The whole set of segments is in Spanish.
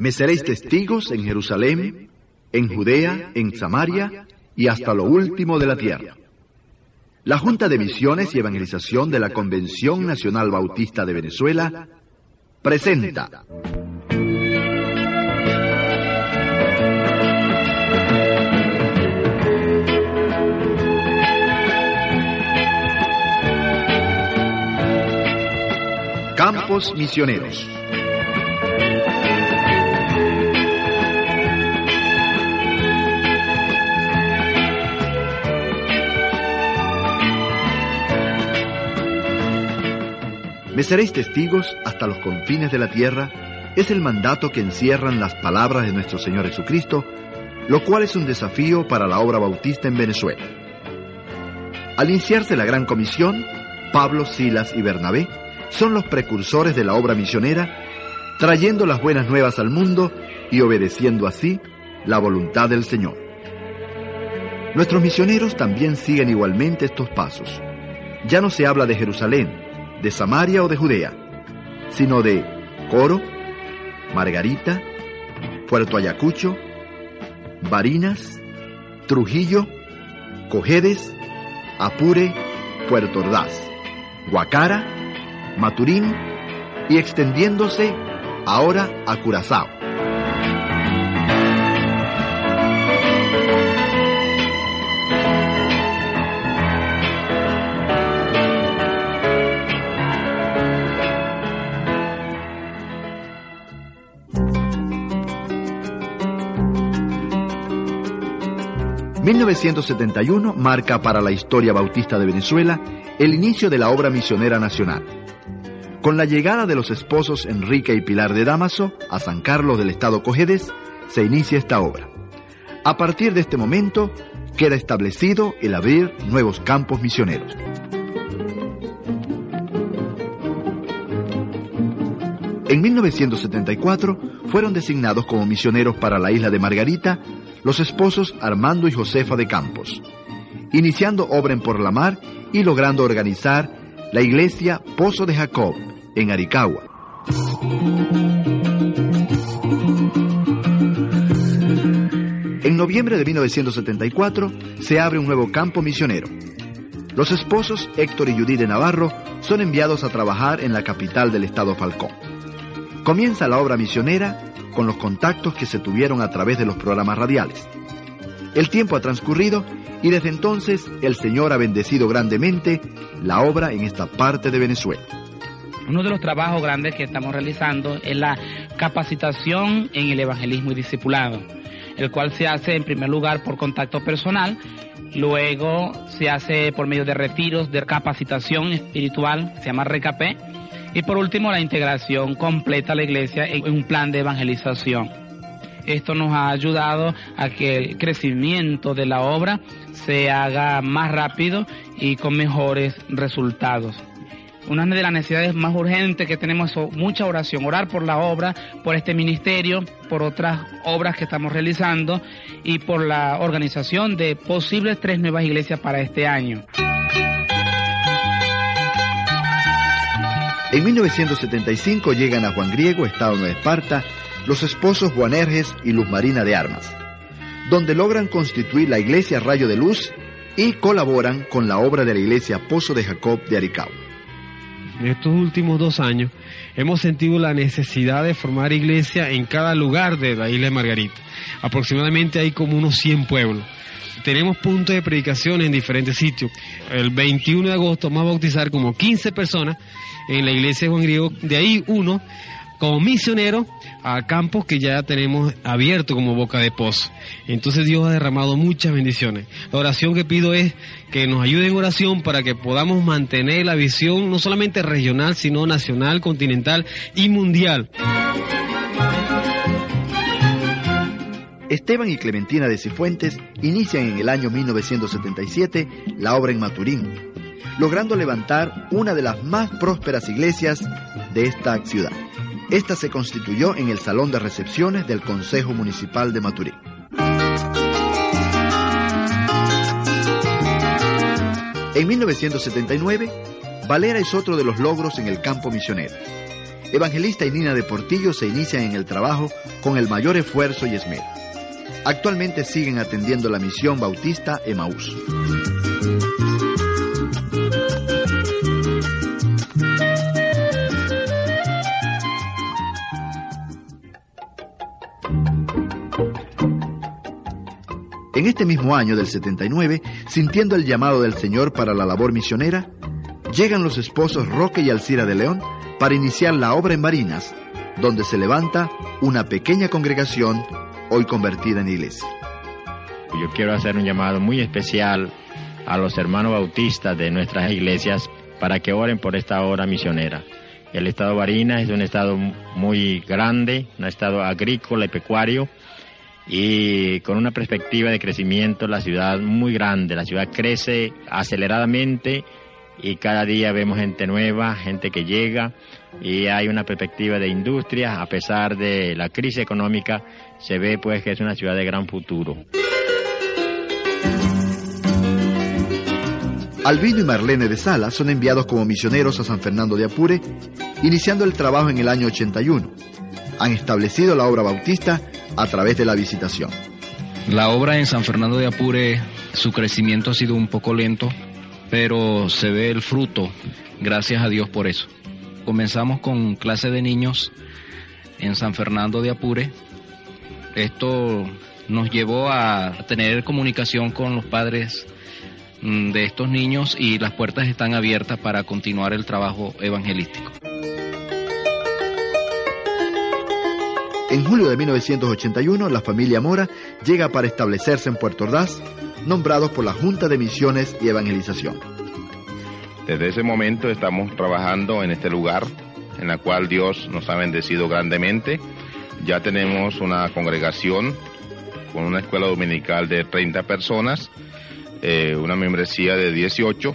Me seréis testigos en Jerusalén, en Judea, en Samaria y hasta lo último de la tierra. La Junta de Misiones y Evangelización de la Convención Nacional Bautista de Venezuela presenta Campos Misioneros. Me seréis testigos hasta los confines de la tierra es el mandato que encierran las palabras de nuestro Señor Jesucristo, lo cual es un desafío para la obra bautista en Venezuela. Al iniciarse la Gran Comisión, Pablo, Silas y Bernabé son los precursores de la obra misionera, trayendo las buenas nuevas al mundo y obedeciendo así la voluntad del Señor. Nuestros misioneros también siguen igualmente estos pasos. Ya no se habla de Jerusalén, de Samaria o de Judea, sino de Coro, Margarita, Puerto Ayacucho, Barinas, Trujillo, Cojedes, Apure, Puerto Ordaz, Guacara, Maturín y extendiéndose ahora a Curazao. 1971 marca para la historia bautista de Venezuela el inicio de la obra misionera nacional. Con la llegada de los esposos Enrique y Pilar de Damaso a San Carlos del Estado Cojedes, se inicia esta obra. A partir de este momento, queda establecido el abrir nuevos campos misioneros. En 1974 fueron designados como misioneros para la isla de Margarita los esposos Armando y Josefa de Campos, iniciando obra en Por la Mar y logrando organizar la iglesia Pozo de Jacob en Aricagua. En noviembre de 1974 se abre un nuevo campo misionero. Los esposos Héctor y Judith de Navarro son enviados a trabajar en la capital del estado Falcón. Comienza la obra misionera con los contactos que se tuvieron a través de los programas radiales. El tiempo ha transcurrido y desde entonces el Señor ha bendecido grandemente la obra en esta parte de Venezuela. Uno de los trabajos grandes que estamos realizando es la capacitación en el evangelismo y discipulado, el cual se hace en primer lugar por contacto personal, luego se hace por medio de retiros de capacitación espiritual, se llama RECAPE, y por último, la integración completa a la iglesia en un plan de evangelización. Esto nos ha ayudado a que el crecimiento de la obra se haga más rápido y con mejores resultados. Una de las necesidades más urgentes que tenemos es mucha oración, orar por la obra, por este ministerio, por otras obras que estamos realizando y por la organización de posibles tres nuevas iglesias para este año. En 1975 llegan a Juan Griego, estado de Esparta, los esposos Juanerges y Luz Marina de Armas, donde logran constituir la iglesia Rayo de Luz y colaboran con la obra de la iglesia Pozo de Jacob de Aricao. En estos últimos dos años hemos sentido la necesidad de formar iglesia en cada lugar de la isla de Margarita. Aproximadamente hay como unos 100 pueblos. Tenemos puntos de predicación en diferentes sitios. El 21 de agosto vamos a bautizar como 15 personas en la iglesia de Juan Griego. De ahí uno como misionero a campos que ya tenemos abierto como boca de pozo. Entonces Dios ha derramado muchas bendiciones. La oración que pido es que nos ayude en oración para que podamos mantener la visión no solamente regional, sino nacional, continental y mundial. Esteban y Clementina de Cifuentes inician en el año 1977 la obra en Maturín, logrando levantar una de las más prósperas iglesias de esta ciudad. Esta se constituyó en el salón de recepciones del Consejo Municipal de Maturín. En 1979, Valera es otro de los logros en el campo misionero. Evangelista y Nina de Portillo se inician en el trabajo con el mayor esfuerzo y esmero. Actualmente siguen atendiendo la misión bautista Emaús. En este mismo año del 79, sintiendo el llamado del Señor para la labor misionera, llegan los esposos Roque y Alcira de León para iniciar la obra en Marinas, donde se levanta una pequeña congregación hoy convertida en iglesia. Yo quiero hacer un llamado muy especial a los hermanos bautistas de nuestras iglesias para que oren por esta obra misionera. El estado Barinas es un estado muy grande, un estado agrícola y pecuario, y con una perspectiva de crecimiento la ciudad muy grande. La ciudad crece aceleradamente y cada día vemos gente nueva, gente que llega y hay una perspectiva de industria. A pesar de la crisis económica, se ve pues que es una ciudad de gran futuro. Albino y Marlene de Sala son enviados como misioneros a San Fernando de Apure, iniciando el trabajo en el año 81. Han establecido la obra bautista a través de la visitación. La obra en San Fernando de Apure, su crecimiento ha sido un poco lento, pero se ve el fruto, gracias a Dios por eso. Comenzamos con clase de niños en San Fernando de Apure. Esto nos llevó a tener comunicación con los padres mm, de estos niños y las puertas están abiertas para continuar el trabajo evangelístico. En julio de 1981, la familia Mora llega para establecerse en Puerto Ordaz, nombrados por la Junta de Misiones y Evangelización. Desde ese momento estamos trabajando en este lugar, en la cual Dios nos ha bendecido grandemente. Ya tenemos una congregación con una escuela dominical de 30 personas, eh, una membresía de 18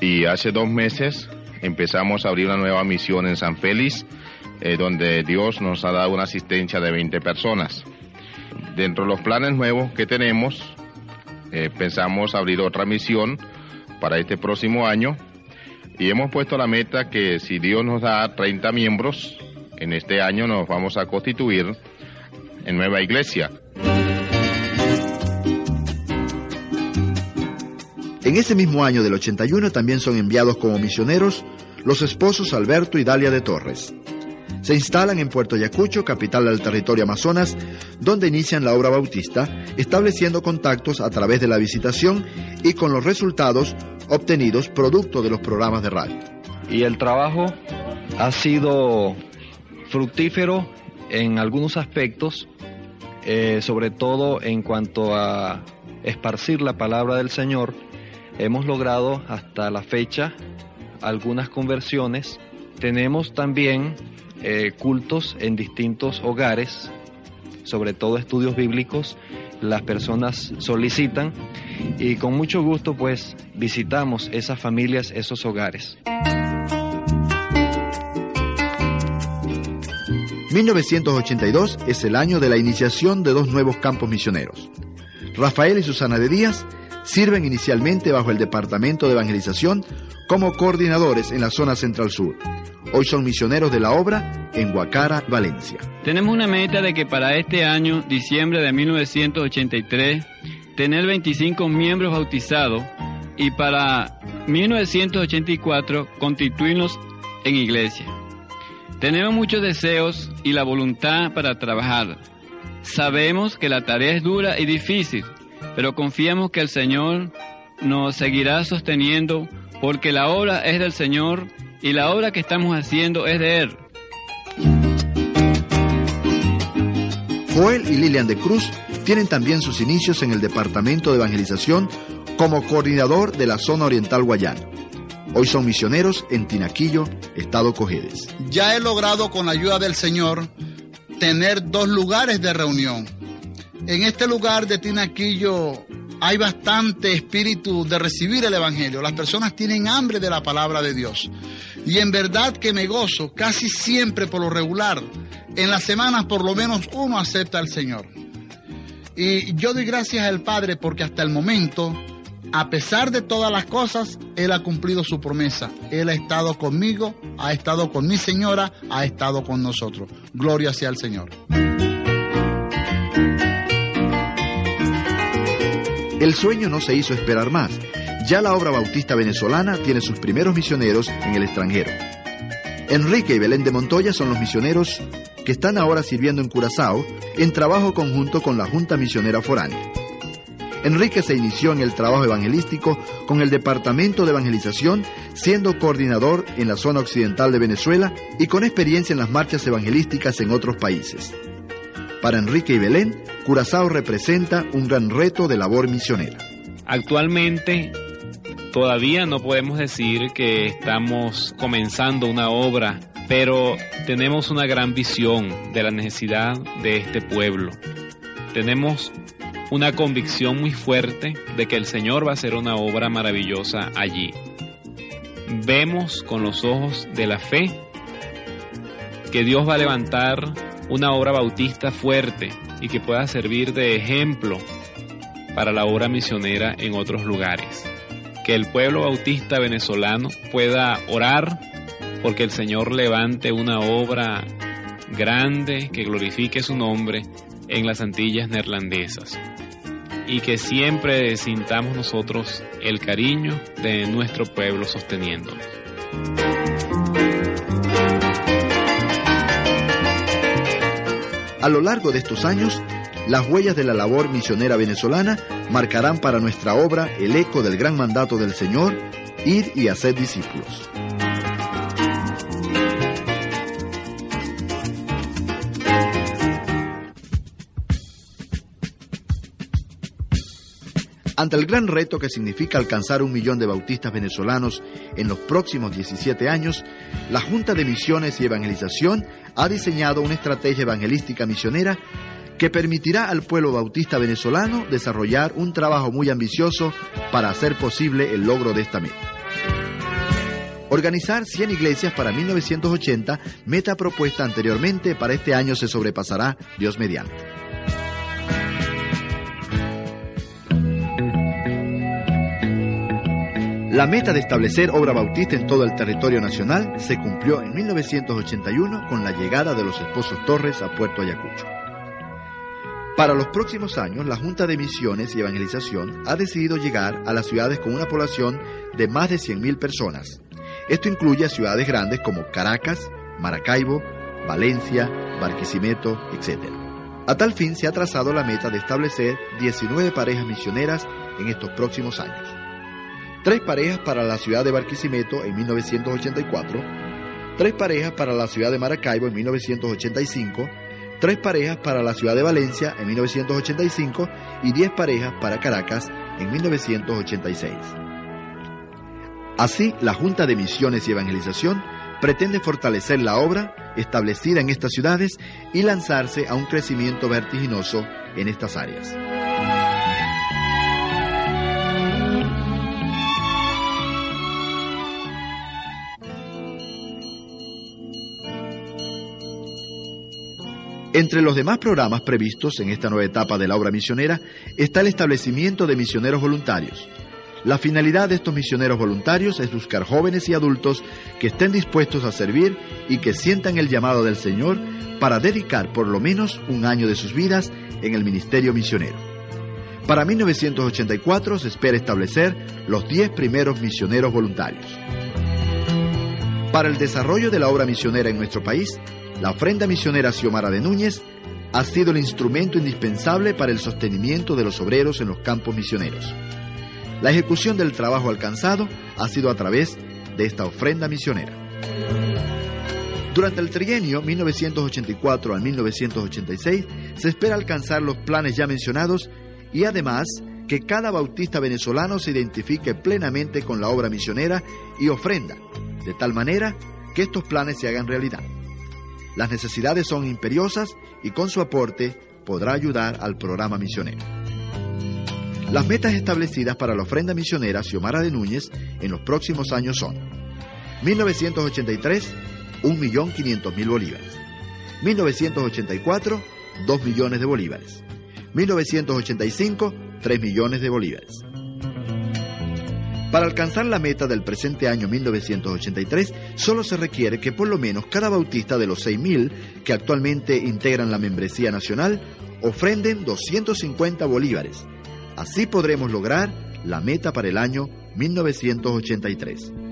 y hace dos meses empezamos a abrir una nueva misión en San Félix, eh, donde Dios nos ha dado una asistencia de 20 personas. Dentro de los planes nuevos que tenemos, eh, pensamos abrir otra misión para este próximo año y hemos puesto la meta que si Dios nos da 30 miembros, en este año nos vamos a constituir en nueva iglesia. En ese mismo año del 81 también son enviados como misioneros los esposos Alberto y Dalia de Torres. Se instalan en Puerto Ayacucho, capital del territorio Amazonas, donde inician la obra bautista, estableciendo contactos a través de la visitación y con los resultados obtenidos producto de los programas de radio. Y el trabajo ha sido fructífero en algunos aspectos, eh, sobre todo en cuanto a esparcir la palabra del Señor. Hemos logrado hasta la fecha algunas conversiones. Tenemos también eh, cultos en distintos hogares, sobre todo estudios bíblicos, las personas solicitan y con mucho gusto pues visitamos esas familias, esos hogares. 1982 es el año de la iniciación de dos nuevos campos misioneros. Rafael y Susana de Díaz sirven inicialmente bajo el Departamento de Evangelización como coordinadores en la zona central sur. Hoy son misioneros de la obra en Guacara, Valencia. Tenemos una meta de que para este año, diciembre de 1983, tener 25 miembros bautizados y para 1984 constituirnos en iglesia. Tenemos muchos deseos y la voluntad para trabajar. Sabemos que la tarea es dura y difícil, pero confiamos que el Señor nos seguirá sosteniendo porque la obra es del Señor y la obra que estamos haciendo es de Él. Joel y Lilian de Cruz tienen también sus inicios en el Departamento de Evangelización como coordinador de la zona oriental guayana. Hoy son misioneros en Tinaquillo, Estado Cojedes. Ya he logrado con la ayuda del Señor tener dos lugares de reunión. En este lugar de Tinaquillo hay bastante espíritu de recibir el Evangelio. Las personas tienen hambre de la palabra de Dios. Y en verdad que me gozo casi siempre por lo regular. En las semanas por lo menos uno acepta al Señor. Y yo doy gracias al Padre porque hasta el momento a pesar de todas las cosas, Él ha cumplido su promesa. Él ha estado conmigo, ha estado con mi señora, ha estado con nosotros. Gloria sea al Señor. El sueño no se hizo esperar más. Ya la obra bautista venezolana tiene sus primeros misioneros en el extranjero. Enrique y Belén de Montoya son los misioneros que están ahora sirviendo en Curazao en trabajo conjunto con la Junta Misionera Foránea. Enrique se inició en el trabajo evangelístico con el Departamento de Evangelización, siendo coordinador en la zona occidental de Venezuela y con experiencia en las marchas evangelísticas en otros países. Para Enrique y Belén, Curazao representa un gran reto de labor misionera. Actualmente todavía no podemos decir que estamos comenzando una obra, pero tenemos una gran visión de la necesidad de este pueblo. Tenemos una convicción muy fuerte de que el Señor va a hacer una obra maravillosa allí. Vemos con los ojos de la fe que Dios va a levantar una obra bautista fuerte y que pueda servir de ejemplo para la obra misionera en otros lugares. Que el pueblo bautista venezolano pueda orar porque el Señor levante una obra grande que glorifique su nombre en las Antillas neerlandesas y que siempre sintamos nosotros el cariño de nuestro pueblo sosteniéndonos. A lo largo de estos años, las huellas de la labor misionera venezolana marcarán para nuestra obra el eco del gran mandato del Señor, ir y hacer discípulos. Ante el gran reto que significa alcanzar un millón de bautistas venezolanos en los próximos 17 años, la Junta de Misiones y Evangelización ha diseñado una estrategia evangelística misionera que permitirá al pueblo bautista venezolano desarrollar un trabajo muy ambicioso para hacer posible el logro de esta meta. Organizar 100 iglesias para 1980, meta propuesta anteriormente, para este año se sobrepasará, Dios mediante. La meta de establecer obra bautista en todo el territorio nacional se cumplió en 1981 con la llegada de los esposos Torres a Puerto Ayacucho. Para los próximos años, la Junta de Misiones y Evangelización ha decidido llegar a las ciudades con una población de más de 100.000 personas. Esto incluye a ciudades grandes como Caracas, Maracaibo, Valencia, Barquisimeto, etc. A tal fin se ha trazado la meta de establecer 19 parejas misioneras en estos próximos años tres parejas para la ciudad de Barquisimeto en 1984, tres parejas para la ciudad de Maracaibo en 1985, tres parejas para la ciudad de Valencia en 1985 y diez parejas para Caracas en 1986. Así, la Junta de Misiones y Evangelización pretende fortalecer la obra establecida en estas ciudades y lanzarse a un crecimiento vertiginoso en estas áreas. Entre los demás programas previstos en esta nueva etapa de la obra misionera está el establecimiento de misioneros voluntarios. La finalidad de estos misioneros voluntarios es buscar jóvenes y adultos que estén dispuestos a servir y que sientan el llamado del Señor para dedicar por lo menos un año de sus vidas en el ministerio misionero. Para 1984 se espera establecer los 10 primeros misioneros voluntarios. Para el desarrollo de la obra misionera en nuestro país, la ofrenda misionera Xiomara de Núñez ha sido el instrumento indispensable para el sostenimiento de los obreros en los campos misioneros. La ejecución del trabajo alcanzado ha sido a través de esta ofrenda misionera. Durante el trienio 1984 al 1986 se espera alcanzar los planes ya mencionados y además que cada bautista venezolano se identifique plenamente con la obra misionera y ofrenda, de tal manera que estos planes se hagan realidad. Las necesidades son imperiosas y con su aporte podrá ayudar al programa misionero. Las metas establecidas para la ofrenda misionera Xiomara de Núñez en los próximos años son 1983, 1.500.000 bolívares. 1984, 2 millones de bolívares. 1985, 3 millones de bolívares. Para alcanzar la meta del presente año 1983, solo se requiere que por lo menos cada bautista de los 6.000 que actualmente integran la membresía nacional ofrenden 250 bolívares. Así podremos lograr la meta para el año 1983.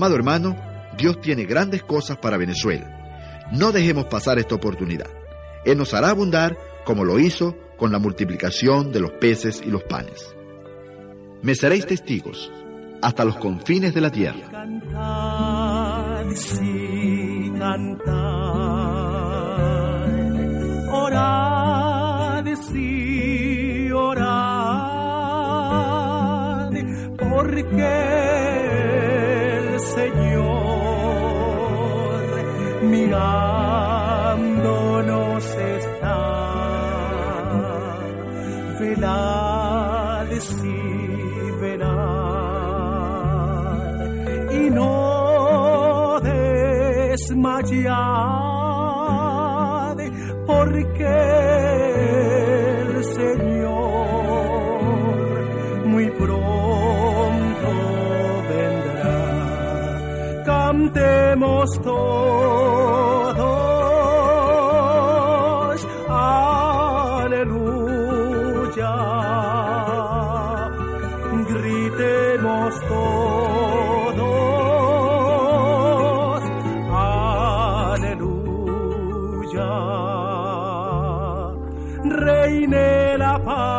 Amado hermano, Dios tiene grandes cosas para Venezuela. No dejemos pasar esta oportunidad. Él nos hará abundar como lo hizo con la multiplicación de los peces y los panes. Me seréis testigos hasta los confines de la tierra. Cantad, sí, cantad. Orad, sí, orad. Porque mirándonos está. Velad, sí, velad. Y no desmayad, porque el Señor muy pronto Cantemos todos, aleluya. Gritemos todos, aleluya. Reine la paz,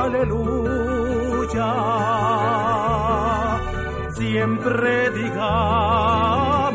aleluya. Siempre digamos,